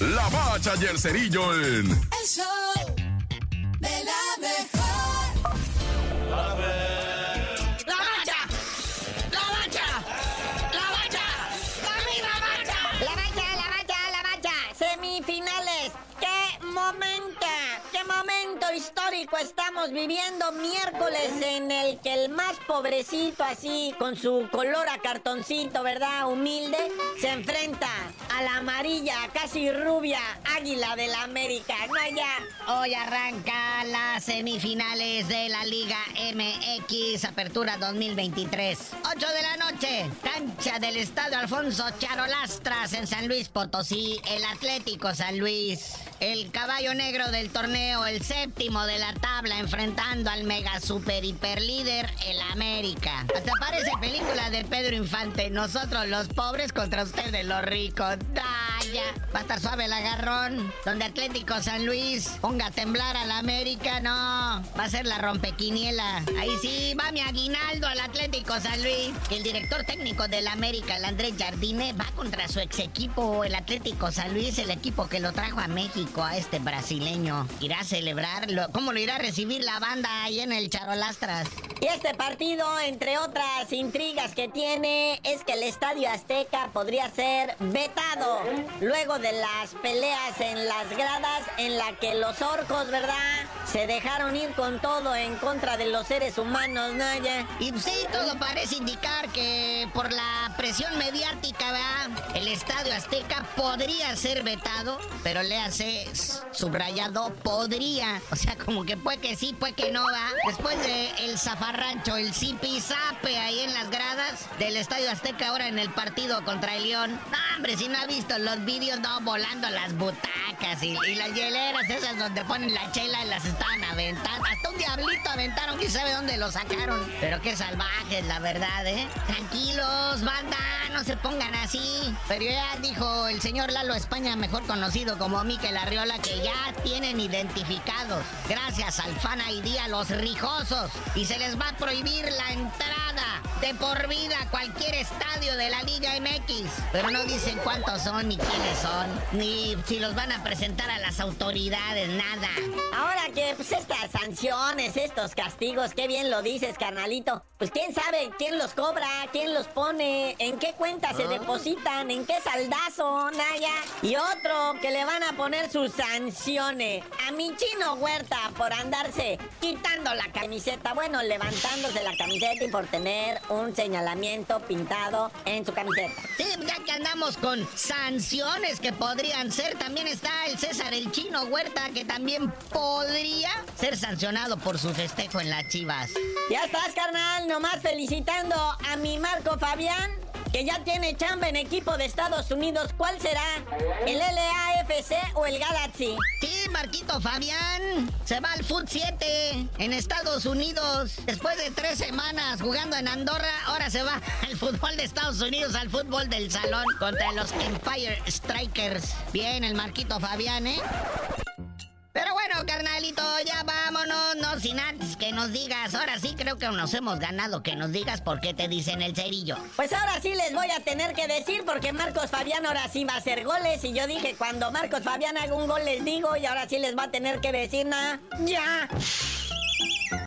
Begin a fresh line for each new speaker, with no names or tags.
La Bacha y el Cerillo en...
El show de la mejor.
¡La bacha! ¡La bacha! ¡La bacha! ¡Dame la bacha!
La bacha, la bacha, la bacha. Semifinales. ¡Qué momento! ¡Qué momento histórico estamos viviendo! Miércoles en el que el más pobrecito así, con su color a cartoncito, ¿verdad? Humilde, se enfrenta a la amarilla, casi rubia, águila de la América. No ya.
Hoy arranca las semifinales de la Liga MX Apertura 2023. 8 de la noche, cancha del Estadio Alfonso Charolastras en San Luis Potosí, el Atlético San Luis. El caballo negro del torneo, el séptimo de la tabla, enfrentando al mega super hiper líder, el América. Hasta parece película de Pedro Infante. Nosotros los pobres contra ustedes los ricos. Va a estar suave el agarrón. Donde Atlético San Luis ponga a temblar al América, no. Va a ser la rompequiniela. Ahí sí, va mi aguinaldo al Atlético San Luis. El director técnico del América, el Andrés Jardine, va contra su ex equipo, el Atlético San Luis, el equipo que lo trajo a México, a este brasileño. Irá a celebrarlo. ¿Cómo lo irá a recibir la banda ahí en el Charolastras?
Y este partido, entre otras intrigas que tiene, es que el Estadio Azteca podría ser vetado luego de las peleas en las gradas en la que los orcos, ¿verdad? Se dejaron ir con todo en contra de los seres humanos, ¿no? Ya.
Y sí, todo parece indicar que por la presión mediática, ¿verdad? El Estadio Azteca podría ser vetado, pero le hace subrayado podría. O sea, como que puede que sí, puede que no, va. Después de el zafarrancho, el zipizape ahí en las gradas del Estadio Azteca ahora en el partido contra el León. No, hombre, si no ha visto los vídeos, no, volando las butacas y, y las hieleras esas donde ponen la chela y las Hasta un diablito aventaron, quién sabe dónde lo sacaron. Pero qué salvajes, la verdad, ¿eh? Tranquilos, banda, no se pongan así. Pero ya dijo el señor Lalo España, mejor conocido como Miquel Arriola, que ya tienen identificados, gracias al Fan ID, a los rijosos. Y se les va a prohibir la entrada de por vida a cualquier estadio de la Liga MX. Pero no dicen cuántos son, ni quiénes son, ni si los van a presentar a las autoridades, nada.
Ahora que pues estas sanciones, estos castigos, qué bien lo dices, carnalito. Pues quién sabe quién los cobra, quién los pone, en qué cuenta se depositan, en qué saldazo, Naya. Y otro que le van a poner sus sanciones a mi chino Huerta por andarse quitando la camiseta, bueno, levantándose la camiseta y por tener un señalamiento pintado en su camiseta.
Sí, ya que andamos con sanciones que podrían ser, también está el César el Chino Huerta, que también podría ser sancionado por su festejo en las chivas.
Ya estás, carnal, nomás felicitando a mi Marco Fabián. Que ya tiene chamba en equipo de Estados Unidos. ¿Cuál será? ¿El LAFC o el Galaxy?
Sí, Marquito Fabián se va al Foot 7 en Estados Unidos. Después de tres semanas jugando en Andorra, ahora se va al fútbol de Estados Unidos, al fútbol del salón contra los Empire Strikers. Bien, el Marquito Fabián, ¿eh? Pero bueno, carnalito, ya antes que nos digas. Ahora sí creo que nos hemos ganado que nos digas por qué te dicen el cerillo.
Pues ahora sí les voy a tener que decir porque Marcos Fabián ahora sí va a hacer goles y yo dije cuando Marcos Fabián haga un gol les digo y ahora sí les va a tener que decir nada. Ya.